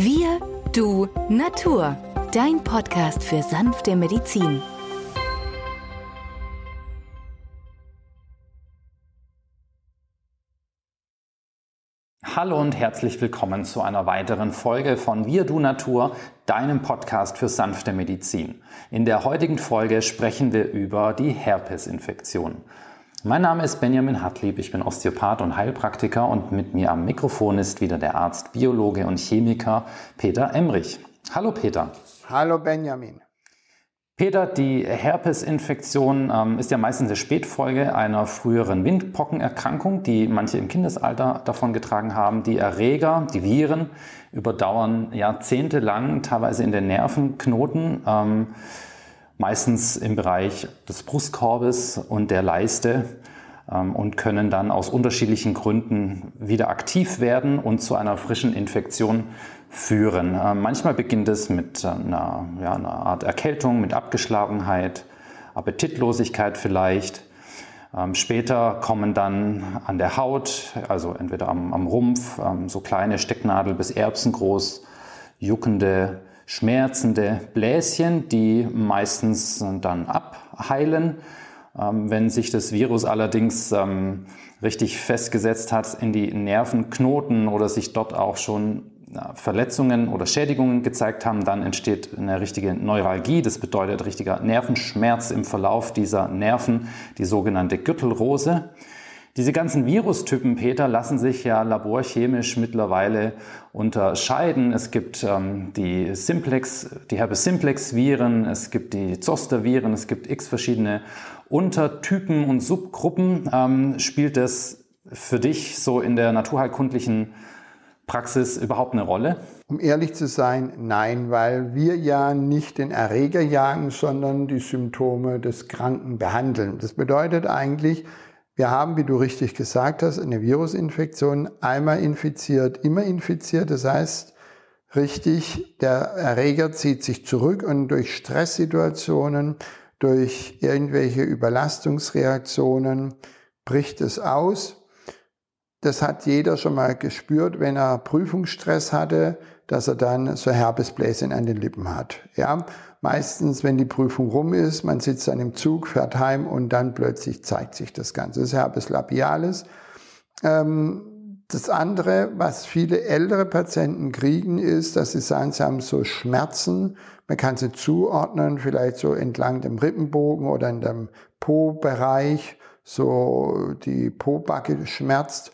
Wir, du, Natur. Dein Podcast für sanfte Medizin. Hallo und herzlich willkommen zu einer weiteren Folge von Wir du Natur, deinem Podcast für sanfte Medizin. In der heutigen Folge sprechen wir über die Herpesinfektion. Mein Name ist Benjamin Hartlieb, ich bin Osteopath und Heilpraktiker und mit mir am Mikrofon ist wieder der Arzt, Biologe und Chemiker Peter Emrich. Hallo Peter. Hallo Benjamin. Peter, die Herpesinfektion ähm, ist ja meistens eine Spätfolge einer früheren Windpockenerkrankung, die manche im Kindesalter davon getragen haben. Die Erreger, die Viren, überdauern jahrzehntelang, teilweise in den Nervenknoten, ähm, meistens im Bereich des Brustkorbes und der Leiste ähm, und können dann aus unterschiedlichen Gründen wieder aktiv werden und zu einer frischen Infektion führen. Äh, manchmal beginnt es mit einer, ja, einer Art Erkältung, mit Abgeschlagenheit, Appetitlosigkeit vielleicht. Ähm, später kommen dann an der Haut, also entweder am, am Rumpf, ähm, so kleine Stecknadel bis Erbsengroß, juckende, schmerzende Bläschen, die meistens dann abheilen. Ähm, wenn sich das Virus allerdings ähm, richtig festgesetzt hat in die Nervenknoten oder sich dort auch schon Verletzungen oder Schädigungen gezeigt haben, dann entsteht eine richtige Neuralgie. Das bedeutet richtiger Nervenschmerz im Verlauf dieser Nerven, die sogenannte Gürtelrose. Diese ganzen Virustypen, Peter, lassen sich ja laborchemisch mittlerweile unterscheiden. Es gibt ähm, die Simplex, die Herpes Simplex Viren, es gibt die Zoster Viren, es gibt x verschiedene Untertypen und Subgruppen. Ähm, spielt das für dich so in der naturheilkundlichen Praxis überhaupt eine Rolle? Um ehrlich zu sein, nein, weil wir ja nicht den Erreger jagen, sondern die Symptome des Kranken behandeln. Das bedeutet eigentlich, wir haben, wie du richtig gesagt hast, eine Virusinfektion, einmal infiziert, immer infiziert. Das heißt, richtig, der Erreger zieht sich zurück und durch Stresssituationen, durch irgendwelche Überlastungsreaktionen bricht es aus das hat jeder schon mal gespürt, wenn er Prüfungsstress hatte, dass er dann so Herpesbläschen an den Lippen hat. Ja, meistens, wenn die Prüfung rum ist, man sitzt dann im Zug, fährt heim und dann plötzlich zeigt sich das Ganze. Das ist Herpes labialis. Ähm, das andere, was viele ältere Patienten kriegen, ist, dass sie sagen, sie haben so Schmerzen. Man kann sie zuordnen, vielleicht so entlang dem Rippenbogen oder in dem Po-Bereich, so die Po-Backe schmerzt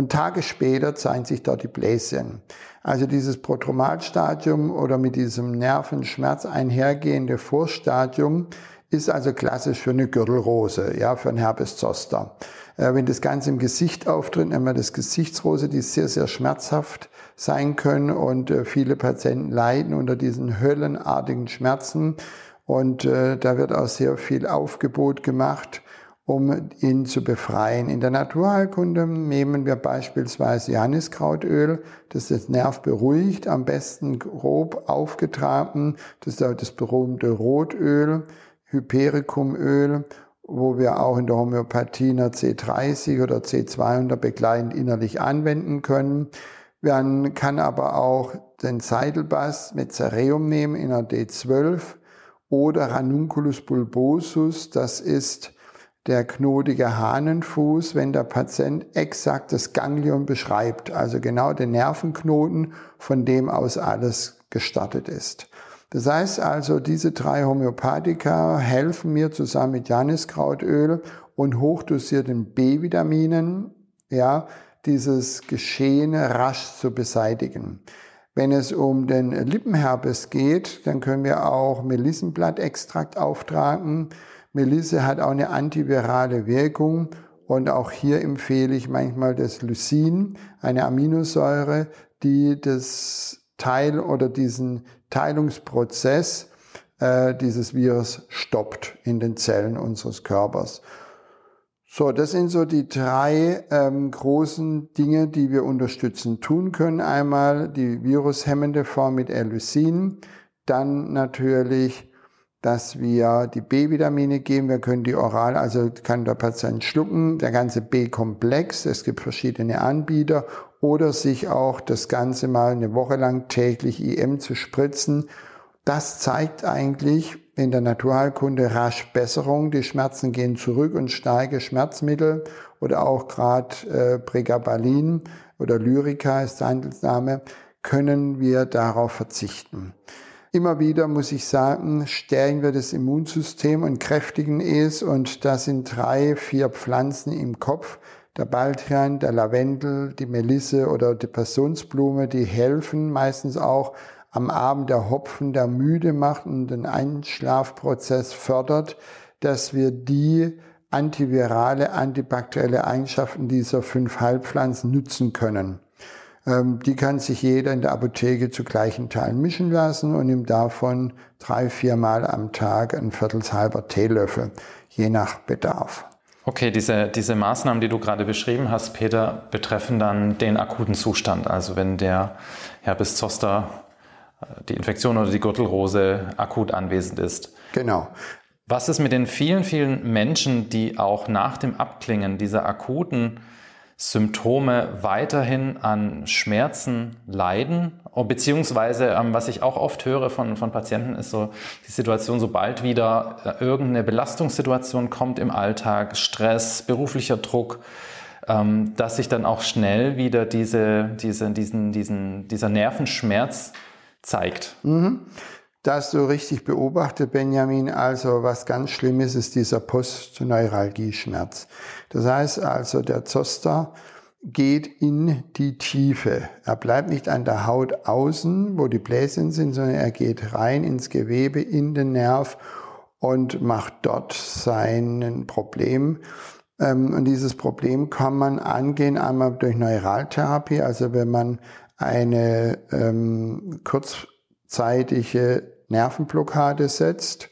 und Tage später zeigen sich dort die Bläschen. Also dieses Protromalstadium oder mit diesem Nervenschmerz einhergehende Vorstadium ist also klassisch für eine Gürtelrose, ja, für ein Herpes zoster. Äh, wenn das Ganze im Gesicht auftritt, nennen wir das Gesichtsrose, die sehr, sehr schmerzhaft sein können und äh, viele Patienten leiden unter diesen höllenartigen Schmerzen und äh, da wird auch sehr viel Aufgebot gemacht um ihn zu befreien. In der Naturheilkunde nehmen wir beispielsweise Johanniskrautöl, das das Nerv beruhigt, am besten grob aufgetragen. Das ist das berühmte Rotöl, Hypericumöl, wo wir auch in der Homöopathie einer C30 oder C200 begleitend innerlich anwenden können. Man kann aber auch den Seidelbass mit Cereum nehmen in einer D12 oder Ranunculus bulbosus, das ist der knotige Hahnenfuß, wenn der Patient exakt das Ganglion beschreibt, also genau den Nervenknoten, von dem aus alles gestartet ist. Das heißt also, diese drei Homöopathika helfen mir zusammen mit Janiskrautöl und hochdosierten B-Vitaminen, ja, dieses Geschehene rasch zu beseitigen. Wenn es um den Lippenherpes geht, dann können wir auch Melissenblattextrakt auftragen. Melisse hat auch eine antivirale Wirkung und auch hier empfehle ich manchmal das Lysin, eine Aminosäure, die das Teil oder diesen Teilungsprozess äh, dieses Virus stoppt in den Zellen unseres Körpers. So, das sind so die drei ähm, großen Dinge, die wir unterstützen tun können. Einmal die virushemmende Form mit Elysin, dann natürlich dass wir die B-Vitamine geben. Wir können die oral, also kann der Patient schlucken, der ganze B-Komplex. Es gibt verschiedene Anbieter oder sich auch das Ganze mal eine Woche lang täglich IM zu spritzen. Das zeigt eigentlich in der Naturheilkunde rasch Besserung. Die Schmerzen gehen zurück und steige Schmerzmittel oder auch gerade äh, Pregabalin oder Lyrica ist der Handelsname, können wir darauf verzichten. Immer wieder muss ich sagen, stärken wir das Immunsystem und kräftigen es. Und da sind drei, vier Pflanzen im Kopf. Der Baldrian, der Lavendel, die Melisse oder die Passionsblume, die helfen meistens auch am Abend der Hopfen, der müde macht und den Einschlafprozess fördert, dass wir die antivirale, antibakterielle Eigenschaften dieser fünf Heilpflanzen nutzen können. Ähm, die kann sich jeder in der Apotheke zu gleichen Teilen mischen lassen und ihm davon drei, viermal am Tag ein viertelshalber Teelöffel, je nach Bedarf. Okay, diese, diese Maßnahmen, die du gerade beschrieben hast, Peter, betreffen dann den akuten Zustand. Also wenn der Herpes zoster, äh, die Infektion oder die Gürtelrose akut anwesend ist. Genau. Was ist mit den vielen, vielen Menschen, die auch nach dem Abklingen dieser akuten Symptome weiterhin an Schmerzen leiden. Beziehungsweise, ähm, was ich auch oft höre von, von Patienten, ist so die Situation, sobald wieder äh, irgendeine Belastungssituation kommt im Alltag, Stress, beruflicher Druck, ähm, dass sich dann auch schnell wieder diese, diese, diesen, diesen, dieser Nervenschmerz zeigt. Mhm. Das so richtig beobachtet, Benjamin. Also was ganz schlimm ist, ist dieser Postneuralgie-Schmerz. Das heißt also, der Zoster geht in die Tiefe. Er bleibt nicht an der Haut außen, wo die Bläschen sind, sondern er geht rein ins Gewebe, in den Nerv und macht dort sein Problem. Ähm, und dieses Problem kann man angehen einmal durch Neuraltherapie, also wenn man eine ähm, kurzzeitige Nervenblockade setzt.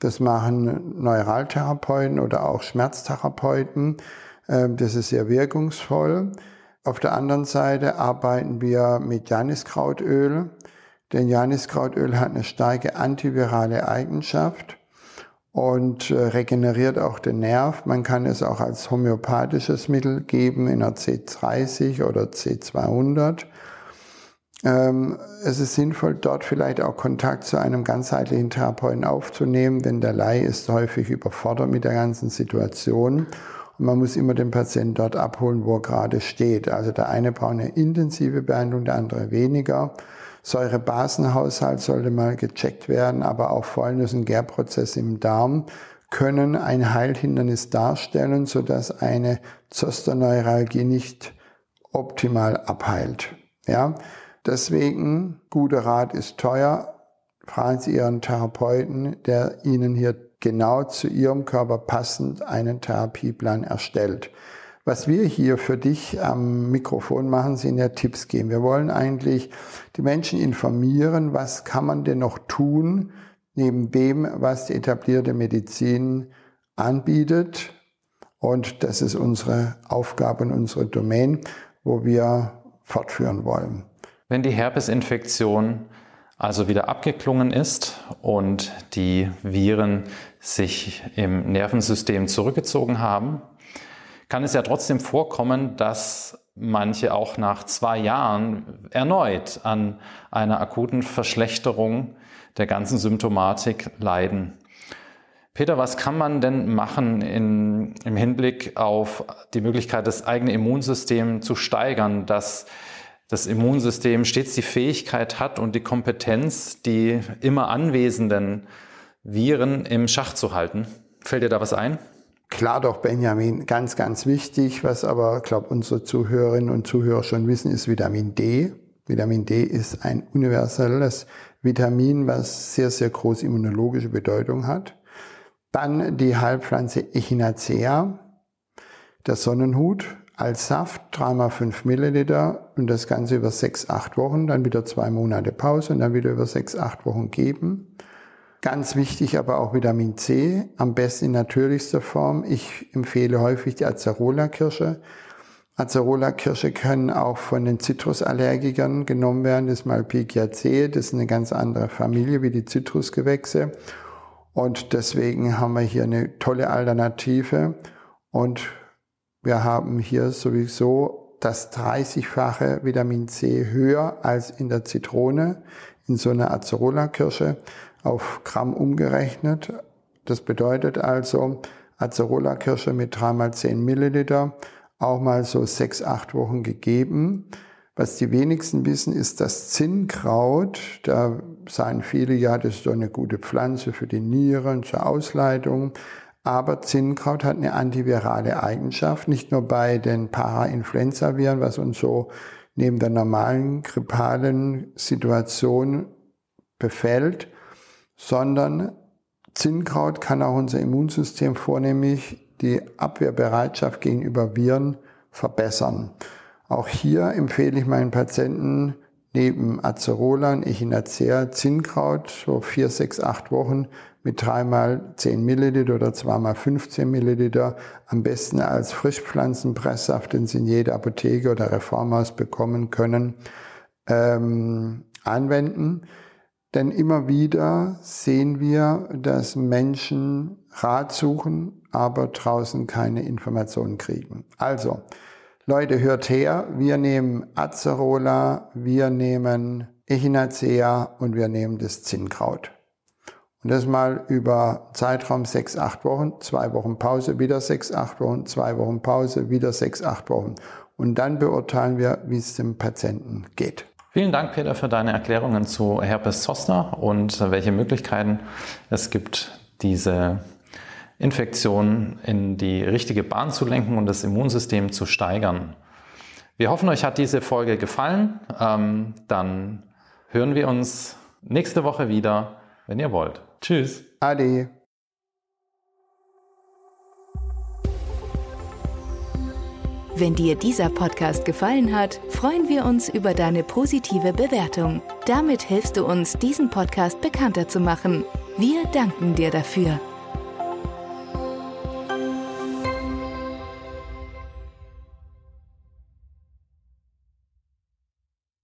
Das machen Neuraltherapeuten oder auch Schmerztherapeuten. Ähm, das ist sehr wirkungsvoll. Auf der anderen Seite arbeiten wir mit Janiskrautöl, denn Janiskrautöl hat eine starke antivirale Eigenschaft und äh, regeneriert auch den Nerv. Man kann es auch als homöopathisches Mittel geben in einer C30 oder C200. Ähm, es ist sinnvoll, dort vielleicht auch Kontakt zu einem ganzheitlichen Therapeuten aufzunehmen, denn der Laie ist häufig überfordert mit der ganzen Situation. Und man muss immer den Patienten dort abholen, wo er gerade steht. Also der eine braucht eine intensive Behandlung, der andere weniger. Säurebasenhaushalt sollte mal gecheckt werden, aber auch Fäulnis- und Gärprozesse im Darm können ein Heilhindernis darstellen, sodass eine Zosterneuralgie nicht optimal abheilt. Ja, Deswegen, guter Rat ist teuer. Fragen Sie Ihren Therapeuten, der Ihnen hier genau zu Ihrem Körper passend einen Therapieplan erstellt. Was wir hier für dich am Mikrofon machen, sind ja Tipps geben. Wir wollen eigentlich die Menschen informieren, was kann man denn noch tun, neben dem, was die etablierte Medizin anbietet. Und das ist unsere Aufgabe und unsere Domain, wo wir fortführen wollen. Wenn die Herpesinfektion also wieder abgeklungen ist und die Viren sich im Nervensystem zurückgezogen haben, kann es ja trotzdem vorkommen, dass manche auch nach zwei Jahren erneut an einer akuten Verschlechterung der ganzen Symptomatik leiden. Peter, was kann man denn machen in, im Hinblick auf die Möglichkeit, das eigene Immunsystem zu steigern, dass das Immunsystem stets die Fähigkeit hat und die Kompetenz, die immer anwesenden Viren im Schach zu halten. Fällt dir da was ein? Klar doch, Benjamin, ganz, ganz wichtig. Was aber, glaube unsere Zuhörerinnen und Zuhörer schon wissen, ist Vitamin D. Vitamin D ist ein universelles Vitamin, was sehr, sehr große immunologische Bedeutung hat. Dann die Heilpflanze Echinacea, der Sonnenhut, als Saft, dreimal fünf Milliliter und das Ganze über sechs, acht Wochen, dann wieder zwei Monate Pause und dann wieder über sechs, acht Wochen geben. Ganz wichtig aber auch Vitamin C, am besten in natürlichster Form. Ich empfehle häufig die Acerola-Kirsche. Acerola-Kirsche können auch von den Zitrusallergikern genommen werden. Das C, das ist eine ganz andere Familie wie die Zitrusgewächse. Und deswegen haben wir hier eine tolle Alternative und wir haben hier sowieso das 30-fache Vitamin C höher als in der Zitrone, in so einer Acerola-Kirsche auf Gramm umgerechnet. Das bedeutet also, Acerola-Kirsche mit 3 mal 10 Milliliter, auch mal so 6, 8 Wochen gegeben. Was die wenigsten wissen, ist das Zinnkraut. Da sagen viele, ja, das ist so eine gute Pflanze für die Nieren, zur Ausleitung. Aber Zinnkraut hat eine antivirale Eigenschaft, nicht nur bei den Parainfluenza-Viren, was uns so neben der normalen grippalen Situation befällt, sondern Zinnkraut kann auch unser Immunsystem vornehmlich die Abwehrbereitschaft gegenüber Viren verbessern. Auch hier empfehle ich meinen Patienten neben Acerola und Echinacea Zinnkraut so vier, sechs, acht Wochen mit dreimal 10 Milliliter oder zweimal 15 Milliliter, am besten als Frischpflanzenpresssaft, den Sie in jeder Apotheke oder Reformhaus bekommen können, ähm, anwenden. Denn immer wieder sehen wir, dass Menschen Rat suchen, aber draußen keine Informationen kriegen. Also, Leute, hört her, wir nehmen Acerola, wir nehmen Echinacea und wir nehmen das Zinnkraut. Und das mal über Zeitraum 6, 8 Wochen, zwei Wochen Pause, wieder 6, 8 Wochen, zwei Wochen Pause, wieder 6, 8 Wochen. Und dann beurteilen wir, wie es dem Patienten geht. Vielen Dank, Peter, für deine Erklärungen zu Herpes Zoster und welche Möglichkeiten es gibt, diese Infektion in die richtige Bahn zu lenken und das Immunsystem zu steigern. Wir hoffen, euch hat diese Folge gefallen. Ähm, dann hören wir uns nächste Woche wieder, wenn ihr wollt. Tschüss. Ade. Wenn dir dieser Podcast gefallen hat, freuen wir uns über deine positive Bewertung. Damit hilfst du uns, diesen Podcast bekannter zu machen. Wir danken dir dafür.